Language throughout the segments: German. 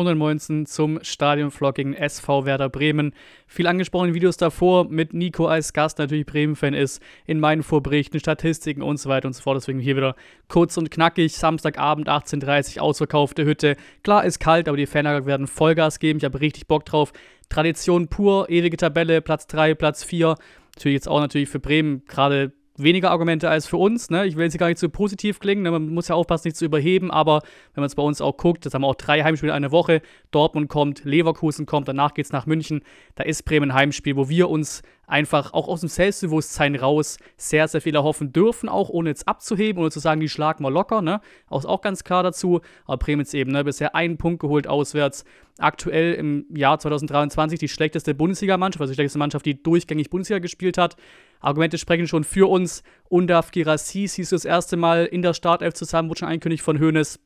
und ein Moinsen zum Stadionvlog gegen SV Werder Bremen. Viel angesprochene Videos davor mit Nico als Gast, natürlich Bremen-Fan ist, in meinen Vorberichten, Statistiken und so weiter und so fort. Deswegen hier wieder kurz und knackig. Samstagabend 18.30 Uhr, ausverkaufte Hütte. Klar, ist kalt, aber die Fanlager werden Vollgas geben. Ich habe richtig Bock drauf. Tradition pur, ewige Tabelle, Platz 3, Platz 4. Natürlich jetzt auch natürlich für Bremen gerade weniger Argumente als für uns. Ne? Ich will jetzt gar nicht zu positiv klingen, ne? man muss ja aufpassen, nicht zu überheben, aber wenn man es bei uns auch guckt, das haben wir auch drei Heimspiele in einer Woche. Dortmund kommt, Leverkusen kommt, danach geht es nach München. Da ist Bremen ein Heimspiel, wo wir uns einfach auch aus dem Selbstbewusstsein raus sehr, sehr viel erhoffen dürfen, auch ohne jetzt abzuheben oder zu sagen, die schlagen wir locker, ne? Auch, auch ganz klar dazu. Aber Bremen jetzt eben, ne? Bisher einen Punkt geholt auswärts. Aktuell im Jahr 2023 die schlechteste Bundesligamannschaft, also die schlechteste Mannschaft, die durchgängig Bundesliga gespielt hat. Argumente sprechen schon für uns. Undaf Girassi siehst du das erste Mal in der Startelf zusammen, wurde schon angekündigt von Hoeneß.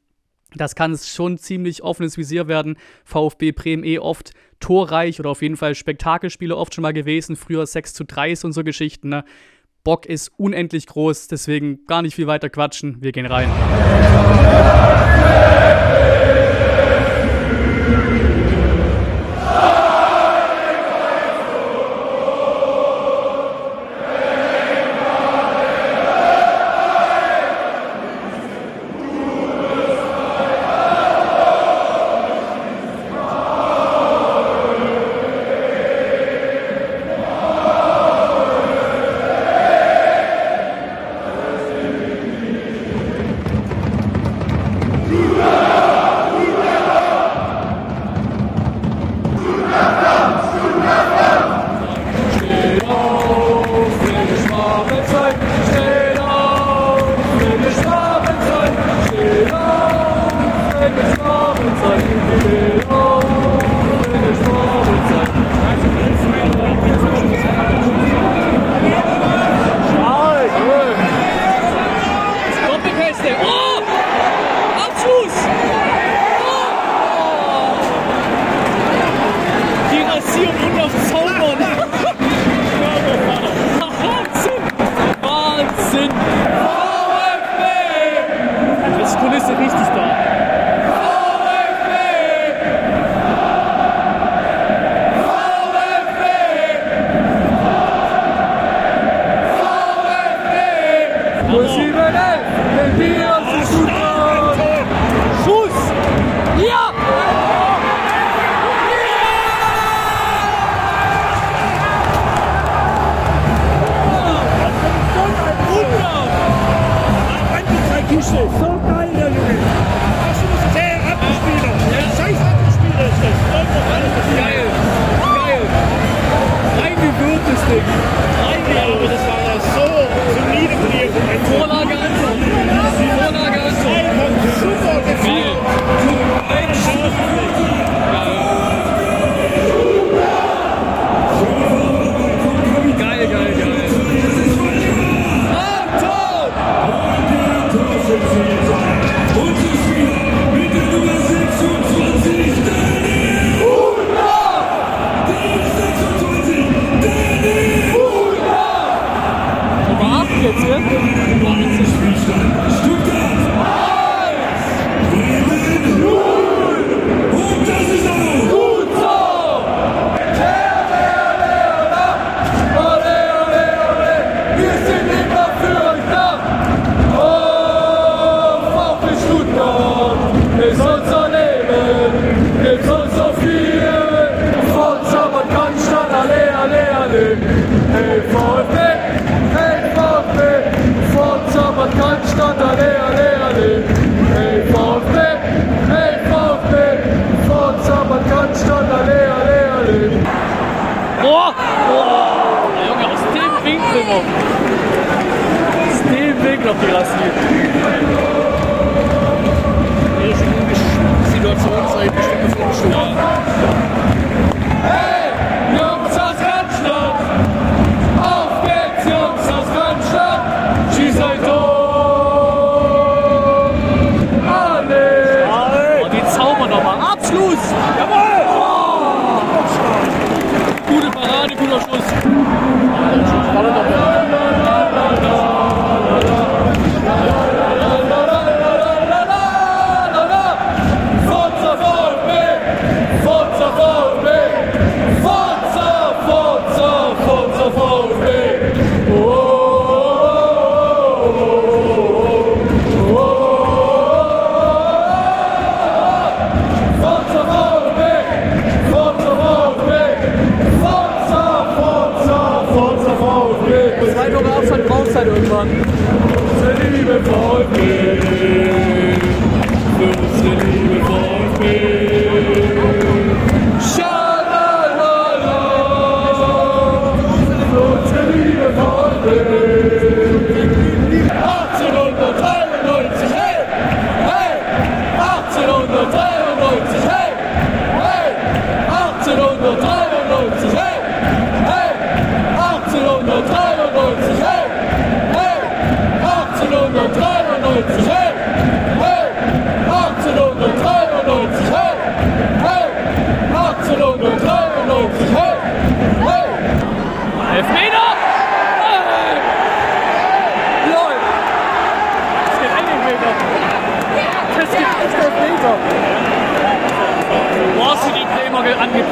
Das kann es schon ziemlich offenes Visier werden. VfB Bremen eh oft torreich oder auf jeden Fall Spektakelspiele oft schon mal gewesen. Früher 6 zu 3 und so Geschichten. Ne? Bock ist unendlich groß, deswegen gar nicht viel weiter quatschen. Wir gehen rein.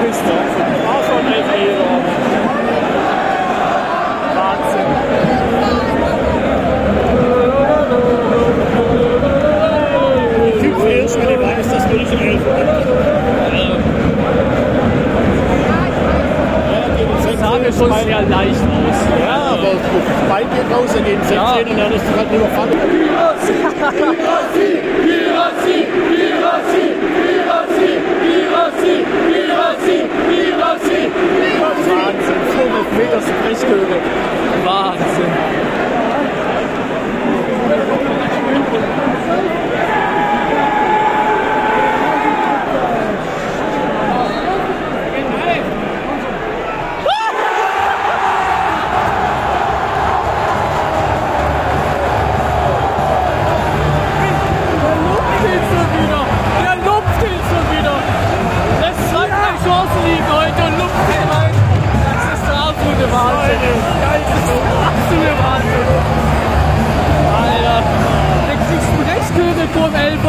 Angepisst. War schon Elfmeter. Wahnsinn. Ich tippe erst, wenn ich weiß, dass wir nicht im Das sah mir schon sehr leicht aus. Ja, aber Bein geht raus, in 16 Ja. und dann ist es halt nur Falle. Wahnsinn, 500 Meter Sprechchöre. Wahnsinn.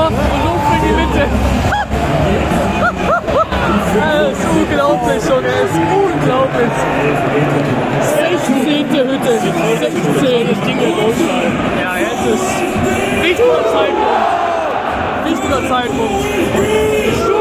Vor und lupft in die Mitte. Das ist unglaublich, Junge. Das ist unglaublich. 16. Hütte. 16. Ja, jetzt ist wichtiger Zeitpunkt. Wichtiger Zeitpunkt.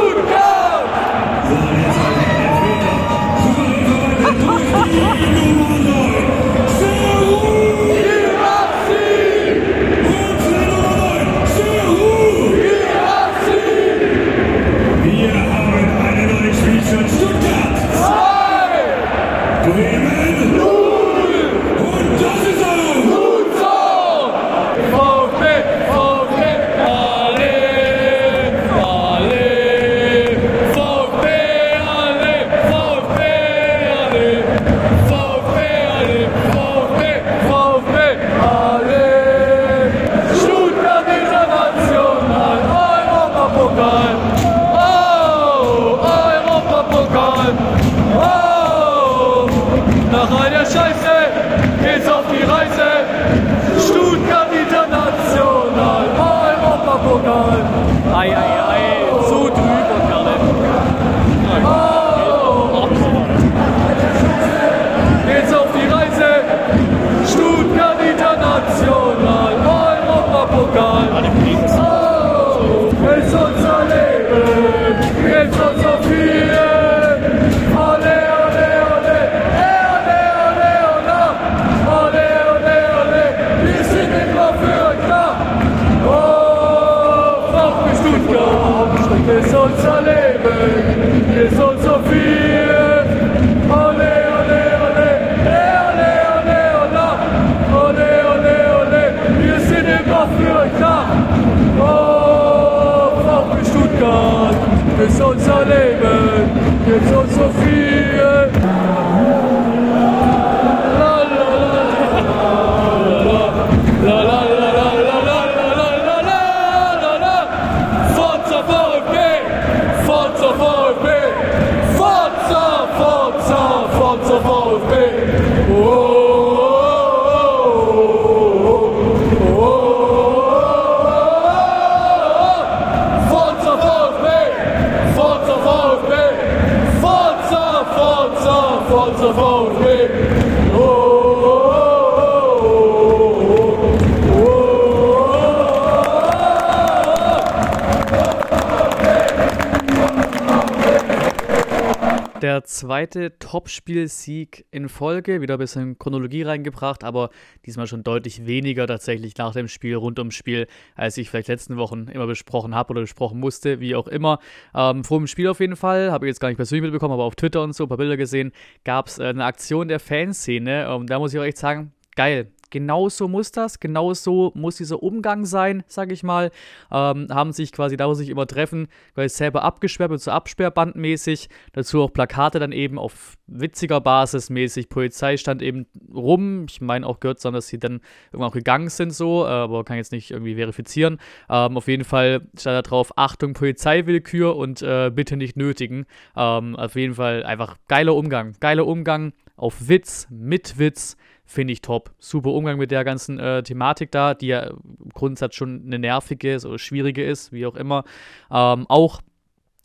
Zweite Topspielsieg in Folge, wieder ein bisschen Chronologie reingebracht, aber diesmal schon deutlich weniger tatsächlich nach dem Spiel, rund ums Spiel, als ich vielleicht letzten Wochen immer besprochen habe oder besprochen musste, wie auch immer. Ähm, vor dem Spiel auf jeden Fall, habe ich jetzt gar nicht persönlich mitbekommen, aber auf Twitter und so ein paar Bilder gesehen, gab es äh, eine Aktion der Fanszene und da muss ich auch echt sagen, geil. Genau so muss das, genau so muss dieser Umgang sein, sag ich mal. Ähm, haben sich quasi da, wo sich immer treffen, weil selber abgesperrt so Absperrbandmäßig. Dazu auch Plakate dann eben auf witziger Basis mäßig. Polizei stand eben rum. Ich meine auch gehört sondern dass sie dann irgendwann auch gegangen sind, so, äh, aber kann jetzt nicht irgendwie verifizieren. Ähm, auf jeden Fall stand da drauf: Achtung, Polizeiwillkür und äh, bitte nicht nötigen. Ähm, auf jeden Fall einfach geiler Umgang. Geiler Umgang auf Witz, mit Witz finde ich top. Super Umgang mit der ganzen äh, Thematik da, die ja im Grundsatz schon eine nervige, so schwierige ist, wie auch immer. Ähm, auch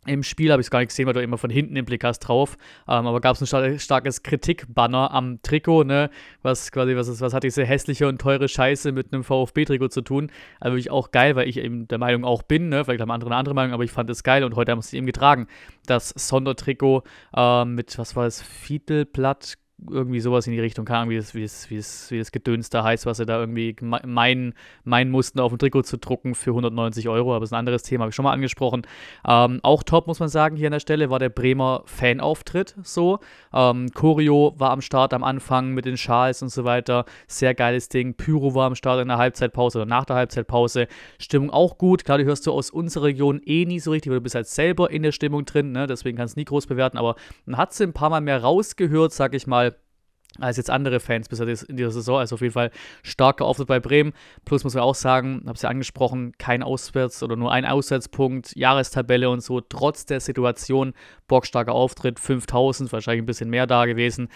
im Spiel habe ich es gar nicht gesehen, weil du immer von hinten den Blick hast drauf. Ähm, aber gab es ein star starkes Kritikbanner am Trikot, ne? Was quasi, was, ist, was hat diese hässliche und teure Scheiße mit einem VfB-Trikot zu tun? Also wirklich auch geil, weil ich eben der Meinung auch bin, ne? Vielleicht haben andere eine andere Meinung, aber ich fand es geil und heute haben sie es eben getragen. Das Sondertrikot äh, mit, was war es, Fiedelblatt, irgendwie sowas in die Richtung, Ahnung, wie das, wie das, wie das, wie das Gedöns da heißt, was sie da irgendwie meinen, meinen mussten, auf dem Trikot zu drucken für 190 Euro, aber das ist ein anderes Thema, habe ich schon mal angesprochen. Ähm, auch top, muss man sagen, hier an der Stelle war der Bremer Fanauftritt so. Ähm, Choreo war am Start am Anfang mit den Schals und so weiter, sehr geiles Ding. Pyro war am Start in der Halbzeitpause oder nach der Halbzeitpause. Stimmung auch gut, klar, die hörst du aus unserer Region eh nie so richtig, weil du bist halt selber in der Stimmung drin, ne? deswegen kannst du nie groß bewerten, aber man hat sie ein paar Mal mehr rausgehört, sag ich mal, als jetzt andere Fans bisher in dieser Saison. Also auf jeden Fall starker Auftritt bei Bremen. Plus muss man auch sagen, habe es ja angesprochen, kein Auswärts- oder nur ein Auswärtspunkt, Jahrestabelle und so. Trotz der Situation, bockstarker Auftritt, 5000, wahrscheinlich ein bisschen mehr da gewesen.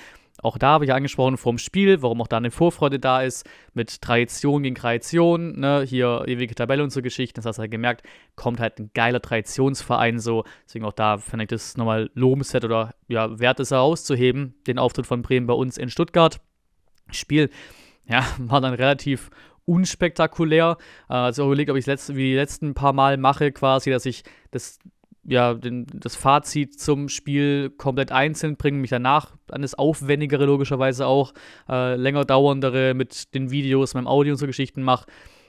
Auch da habe ich angesprochen vom Spiel, warum auch da eine Vorfreude da ist, mit Tradition gegen Tradition, ne? hier ewige Tabelle und so Geschichten, das hast du halt gemerkt, kommt halt ein geiler Traditionsverein so, deswegen auch da finde ich das nochmal lobenswert oder ja, wert ist herauszuheben, den Auftritt von Bremen bei uns in Stuttgart. Spiel, ja, war dann relativ unspektakulär. Also überlegt, ob ich es wie die letzten paar Mal mache, quasi, dass ich das ja, den, das Fazit zum Spiel komplett einzeln bringen, mich danach an das Aufwendigere logischerweise auch, äh, länger dauerndere mit den Videos, meinem Audio und so Geschichten mache.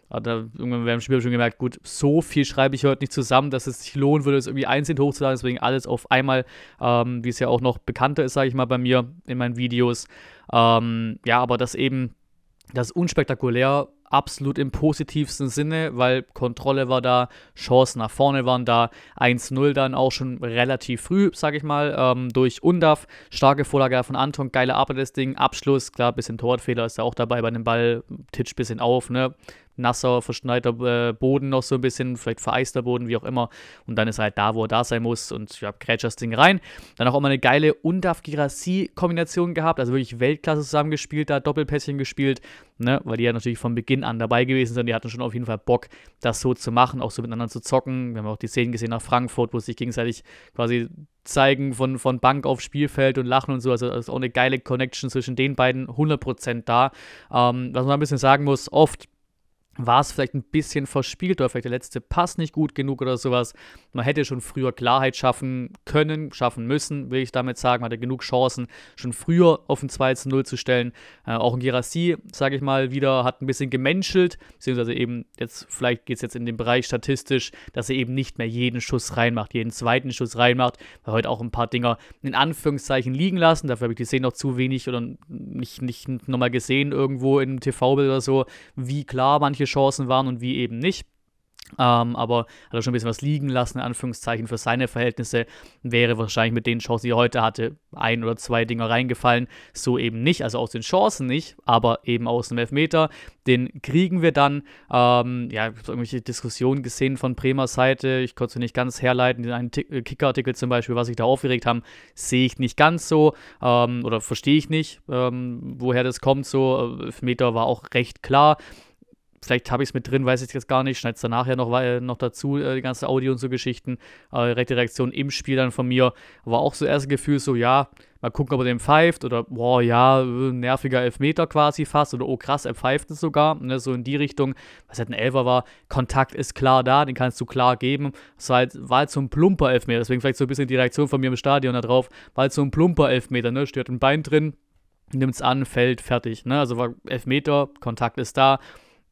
Da irgendwann dem Spiel schon gemerkt, gut, so viel schreibe ich heute nicht zusammen, dass es sich lohnen würde, es irgendwie einzeln hochzuladen. Deswegen alles auf einmal, ähm, wie es ja auch noch bekannter ist, sage ich mal, bei mir in meinen Videos. Ähm, ja, aber das eben, das unspektakulär absolut im positivsten Sinne, weil Kontrolle war da, Chancen nach vorne waren da, 1-0 dann auch schon relativ früh, sag ich mal, ähm, durch Undaf, starke Vorlage von Anton, geile Arbeit das Ding, Abschluss, klar, bisschen Torwartfehler ist ja auch dabei bei dem Ball, Titsch bisschen auf, ne, nasser, verschneiter äh, Boden noch so ein bisschen, vielleicht vereister Boden, wie auch immer. Und dann ist er halt da, wo er da sein muss und ja, grätscht das Ding rein. Dann auch immer eine geile Undaf-Girassi-Kombination gehabt, also wirklich Weltklasse zusammengespielt, da Doppelpässchen gespielt, ne, weil die ja natürlich von Beginn an dabei gewesen sind. Die hatten schon auf jeden Fall Bock, das so zu machen, auch so miteinander zu zocken. Wir haben auch die Szenen gesehen nach Frankfurt, wo sie sich gegenseitig quasi zeigen von, von Bank auf Spielfeld und lachen und so. Also, ist auch eine geile Connection zwischen den beiden, 100% da. Ähm, was man ein bisschen sagen muss, oft war es vielleicht ein bisschen verspielt oder vielleicht der letzte Pass nicht gut genug oder sowas. Man hätte schon früher Klarheit schaffen können, schaffen müssen, will ich damit sagen. Man hatte genug Chancen, schon früher auf ein 2 zu 0 zu stellen. Äh, auch ein Gerassi, sage ich mal, wieder hat ein bisschen gemenschelt, beziehungsweise eben jetzt, vielleicht geht es jetzt in den Bereich statistisch, dass er eben nicht mehr jeden Schuss reinmacht, jeden zweiten Schuss reinmacht, weil heute auch ein paar Dinger in Anführungszeichen liegen lassen. Dafür habe ich die Szene noch zu wenig oder nicht, nicht nochmal gesehen irgendwo einem TV-Bild oder so, wie klar manche welche Chancen waren und wie eben nicht. Ähm, aber hat er schon ein bisschen was liegen lassen, in Anführungszeichen, für seine Verhältnisse. Wäre wahrscheinlich mit den Chancen, die er heute hatte, ein oder zwei Dinger reingefallen. So eben nicht, also aus den Chancen nicht, aber eben aus dem Elfmeter. Den kriegen wir dann. Ähm, ja, ich habe irgendwelche Diskussionen gesehen von Bremer Seite. Ich konnte es nicht ganz herleiten. Den einen äh, Kicker-Artikel zum Beispiel, was sich da aufgeregt haben, sehe ich nicht ganz so ähm, oder verstehe ich nicht, ähm, woher das kommt. So, äh, Elfmeter war auch recht klar vielleicht habe ich es mit drin, weiß ich jetzt gar nicht. Schneid's danach ja noch, äh, noch dazu, äh, die ganze Audio und so Geschichten. Äh, rechte Reaktion im Spiel dann von mir. War auch so erste Gefühl, so ja, mal gucken, ob er den pfeift oder boah, ja, äh, nerviger Elfmeter quasi fast oder oh krass, er pfeift es sogar. Ne, so in die Richtung, was halt ein Elfer war. Kontakt ist klar da, den kannst du klar geben. Es war halt, war halt so ein plumper Elfmeter, deswegen vielleicht so ein bisschen die Reaktion von mir im Stadion da drauf. War halt so ein plumper Elfmeter, ne, stört ein Bein drin, nimmt es an, fällt, fertig. Ne? Also war Elfmeter, Kontakt ist da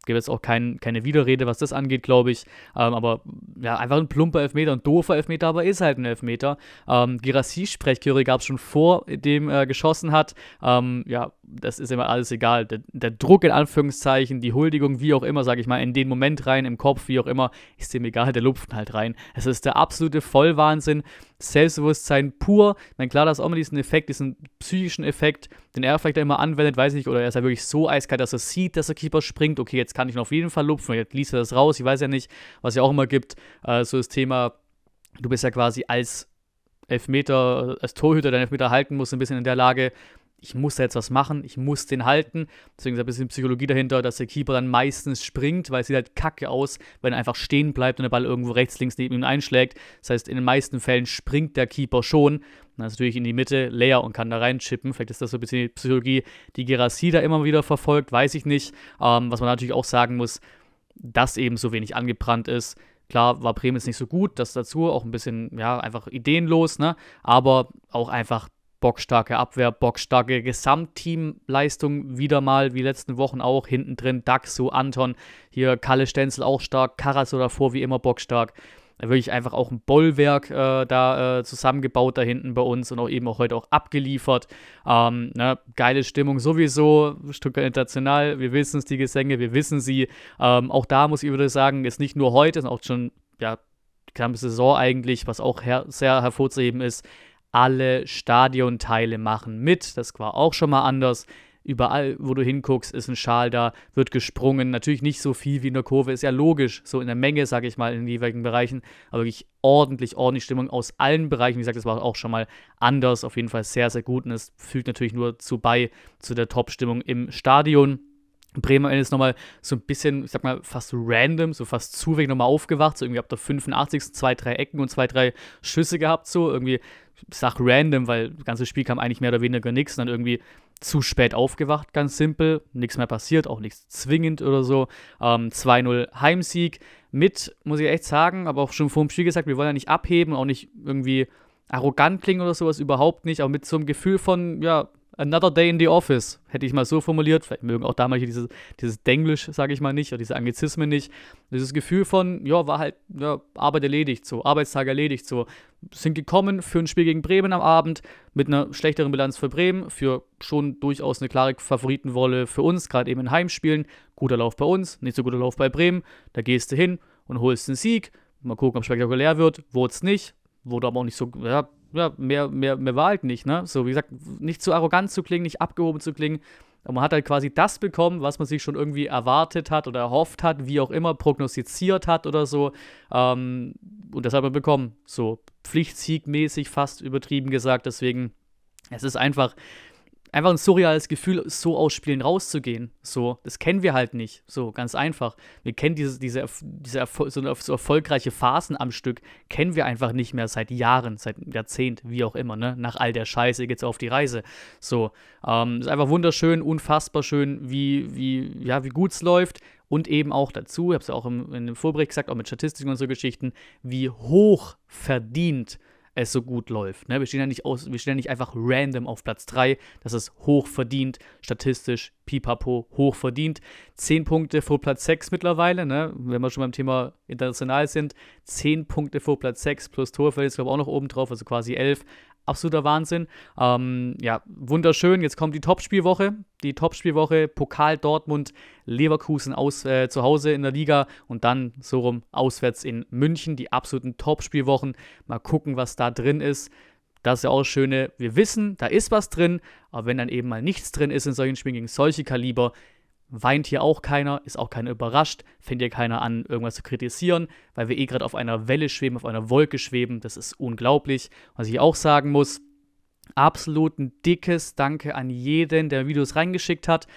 gibt jetzt auch kein, keine Widerrede, was das angeht, glaube ich. Ähm, aber ja, einfach ein plumper Elfmeter, ein doofer Elfmeter, aber ist halt ein Elfmeter. Ähm, Girassi-Sprechchöre gab es schon vor dem er geschossen hat. Ähm, ja, das ist immer alles egal. Der, der, Druck in Anführungszeichen, die Huldigung, wie auch immer, sage ich mal, in den Moment rein, im Kopf, wie auch immer, ist dem egal, der lupft halt rein. Es ist der absolute Vollwahnsinn. Selbstbewusstsein pur. Ich meine, klar, das ist auch immer diesen Effekt, diesen psychischen Effekt, den er vielleicht immer anwendet, weiß ich nicht, oder er ist ja wirklich so eiskalt, dass er sieht, dass der Keeper springt. Okay, jetzt kann ich ihn auf jeden Fall lupfen, jetzt liest er das raus, ich weiß ja nicht, was ja auch immer gibt, äh, so das Thema, du bist ja quasi als Elfmeter, als Torhüter deinen Elfmeter halten musst, ein bisschen in der Lage, ich muss da jetzt was machen, ich muss den halten. Deswegen ist ein bisschen Psychologie dahinter, dass der Keeper dann meistens springt, weil es sieht halt kacke aus, wenn er einfach stehen bleibt und der Ball irgendwo rechts, links neben ihm einschlägt. Das heißt, in den meisten Fällen springt der Keeper schon. Dann ist natürlich in die Mitte leer und kann da reinchippen. Vielleicht ist das so ein bisschen die Psychologie, die Gerassi da immer wieder verfolgt, weiß ich nicht. Ähm, was man natürlich auch sagen muss, dass eben so wenig angebrannt ist. Klar war Bremen jetzt nicht so gut, das dazu auch ein bisschen, ja, einfach ideenlos, ne? Aber auch einfach bockstarke Abwehr, bockstarke Gesamtteamleistung, wieder mal, wie letzten Wochen auch, hinten drin Daxo, Anton, hier Kalle Stenzel auch stark, Karaso davor wie immer bockstark. Wirklich einfach auch ein Bollwerk äh, da äh, zusammengebaut da hinten bei uns und auch eben auch heute auch abgeliefert. Ähm, ne, geile Stimmung sowieso, Stuttgart International, wir wissen es, die Gesänge, wir wissen sie. Ähm, auch da muss ich wieder sagen, ist nicht nur heute, sondern auch schon, ja, die ganze Saison eigentlich, was auch her sehr hervorzuheben ist, alle Stadionteile machen mit. Das war auch schon mal anders. Überall, wo du hinguckst, ist ein Schal da, wird gesprungen. Natürlich nicht so viel wie in der Kurve, ist ja logisch, so in der Menge, sage ich mal, in den jeweiligen Bereichen. Aber wirklich ordentlich, ordentlich Stimmung aus allen Bereichen. Wie gesagt, das war auch schon mal anders. Auf jeden Fall sehr, sehr gut. Und es fügt natürlich nur zu bei zu der Top-Stimmung im Stadion. Bremer ist nochmal so ein bisschen, ich sag mal, fast random, so fast zufällig nochmal aufgewacht, so irgendwie ab der 85. zwei, drei Ecken und zwei, drei Schüsse gehabt, so irgendwie, sag random, weil das ganze Spiel kam eigentlich mehr oder weniger nichts, dann irgendwie zu spät aufgewacht, ganz simpel, nichts mehr passiert, auch nichts zwingend oder so. Ähm, 2-0 Heimsieg mit, muss ich echt sagen, aber auch schon vor dem Spiel gesagt, wir wollen ja nicht abheben, auch nicht irgendwie arrogant klingen oder sowas, überhaupt nicht, aber mit so einem Gefühl von, ja, Another Day in the Office, hätte ich mal so formuliert. Vielleicht mögen auch damals dieses, dieses Denglisch, sage ich mal nicht, oder diese Anglizismen nicht. Dieses Gefühl von, ja, war halt, ja, Arbeit erledigt, so, Arbeitstag erledigt, so. Sind gekommen für ein Spiel gegen Bremen am Abend mit einer schlechteren Bilanz für Bremen, für schon durchaus eine klare Favoritenrolle für uns, gerade eben in Heimspielen. Guter Lauf bei uns, nicht so guter Lauf bei Bremen. Da gehst du hin und holst einen Sieg. Mal gucken, ob es spektakulär wird. Wurde es nicht. Wurde aber auch nicht so, ja, ja, mehr, mehr, mehr war halt nicht, ne? So, wie gesagt, nicht zu arrogant zu klingen, nicht abgehoben zu klingen. Aber man hat halt quasi das bekommen, was man sich schon irgendwie erwartet hat oder erhofft hat, wie auch immer, prognostiziert hat oder so. Ähm, und das hat man bekommen. So Pflichtsiegmäßig fast übertrieben gesagt. Deswegen, es ist einfach, einfach ein surreales Gefühl, so aus Spielen rauszugehen. So, das kennen wir halt nicht. So, ganz einfach. Wir kennen diese, diese, diese so, so erfolgreiche Phasen am Stück, kennen wir einfach nicht mehr seit Jahren, seit Jahrzehnten, wie auch immer, ne? Nach all der Scheiße geht's auf die Reise. So, ähm, ist einfach wunderschön, unfassbar schön, wie, wie, ja, wie gut's läuft. Und eben auch dazu, ich habe es ja auch im, in dem Vorbericht gesagt, auch mit Statistiken und so Geschichten, wie hoch verdient es so gut läuft. Ne? Wir, stehen ja nicht aus, wir stehen ja nicht einfach random auf Platz 3. Das ist hoch verdient, statistisch, pipapo, hoch verdient. 10 Punkte vor Platz 6 mittlerweile, ne? wenn wir schon beim Thema international sind. 10 Punkte vor Platz 6 plus Torverhältnis, glaube ich, auch noch oben drauf, also quasi 11 absoluter Wahnsinn. Ähm, ja, wunderschön. Jetzt kommt die Topspielwoche. Die Topspielwoche, Pokal Dortmund, Leverkusen aus, äh, zu Hause in der Liga und dann so rum auswärts in München. Die absoluten Topspielwochen. Mal gucken, was da drin ist. Das ist ja auch das Schöne. Wir wissen, da ist was drin, aber wenn dann eben mal nichts drin ist in solchen Spielen gegen solche Kaliber, weint hier auch keiner, ist auch keiner überrascht, fängt hier keiner an, irgendwas zu kritisieren, weil wir eh gerade auf einer Welle schweben, auf einer Wolke schweben. Das ist unglaublich. Was ich auch sagen muss, absolut ein dickes Danke an jeden, der Videos reingeschickt hat.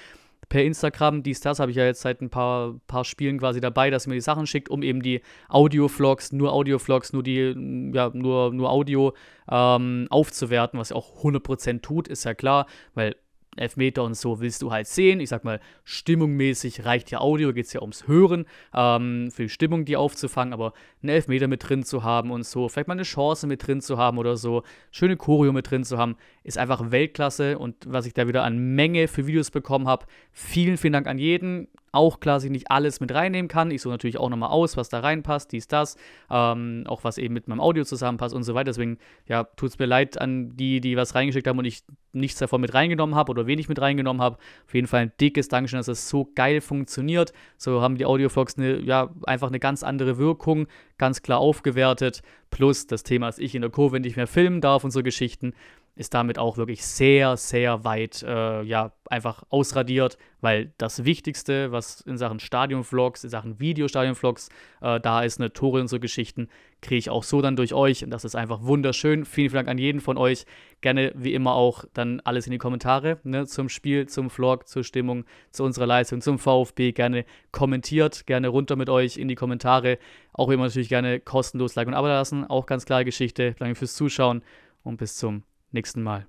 Per Instagram, dies, das habe ich ja jetzt seit ein paar, paar Spielen quasi dabei, dass ihr mir die Sachen schickt, um eben die Audio-Vlogs, nur Audio-Vlogs, nur die, ja, nur, nur Audio ähm, aufzuwerten, was ja auch 100% tut, ist ja klar, weil Elfmeter und so willst du halt sehen. Ich sag mal, stimmungmäßig reicht ja Audio, geht es ja ums Hören, ähm, für die Stimmung die aufzufangen, aber einen Elfmeter mit drin zu haben und so, vielleicht mal eine Chance mit drin zu haben oder so, schöne Choreo mit drin zu haben, ist einfach Weltklasse und was ich da wieder an Menge für Videos bekommen habe, vielen, vielen Dank an jeden auch klar sich nicht alles mit reinnehmen kann. Ich suche natürlich auch nochmal aus, was da reinpasst, dies, das, ähm, auch was eben mit meinem Audio zusammenpasst und so weiter. Deswegen, ja, tut es mir leid an die, die was reingeschickt haben und ich nichts davon mit reingenommen habe oder wenig mit reingenommen habe. Auf jeden Fall ein dickes Dankeschön, dass es so geil funktioniert. So haben die Audiovlogs eine, ja, einfach eine ganz andere Wirkung, ganz klar aufgewertet. Plus das Thema, dass ich in der Kurve nicht mehr filmen darf und so Geschichten ist damit auch wirklich sehr, sehr weit, äh, ja, einfach ausradiert, weil das Wichtigste, was in Sachen Stadionvlogs, in Sachen Videostadionvlogs äh, da ist, eine Tore und so Geschichten, kriege ich auch so dann durch euch und das ist einfach wunderschön. Vielen, vielen Dank an jeden von euch. Gerne wie immer auch dann alles in die Kommentare ne, zum Spiel, zum Vlog, zur Stimmung, zu unserer Leistung, zum VfB. Gerne kommentiert, gerne runter mit euch in die Kommentare. Auch immer natürlich gerne kostenlos Like und Abo lassen. Auch ganz klare Geschichte. Danke fürs Zuschauen und bis zum nächsten Mal.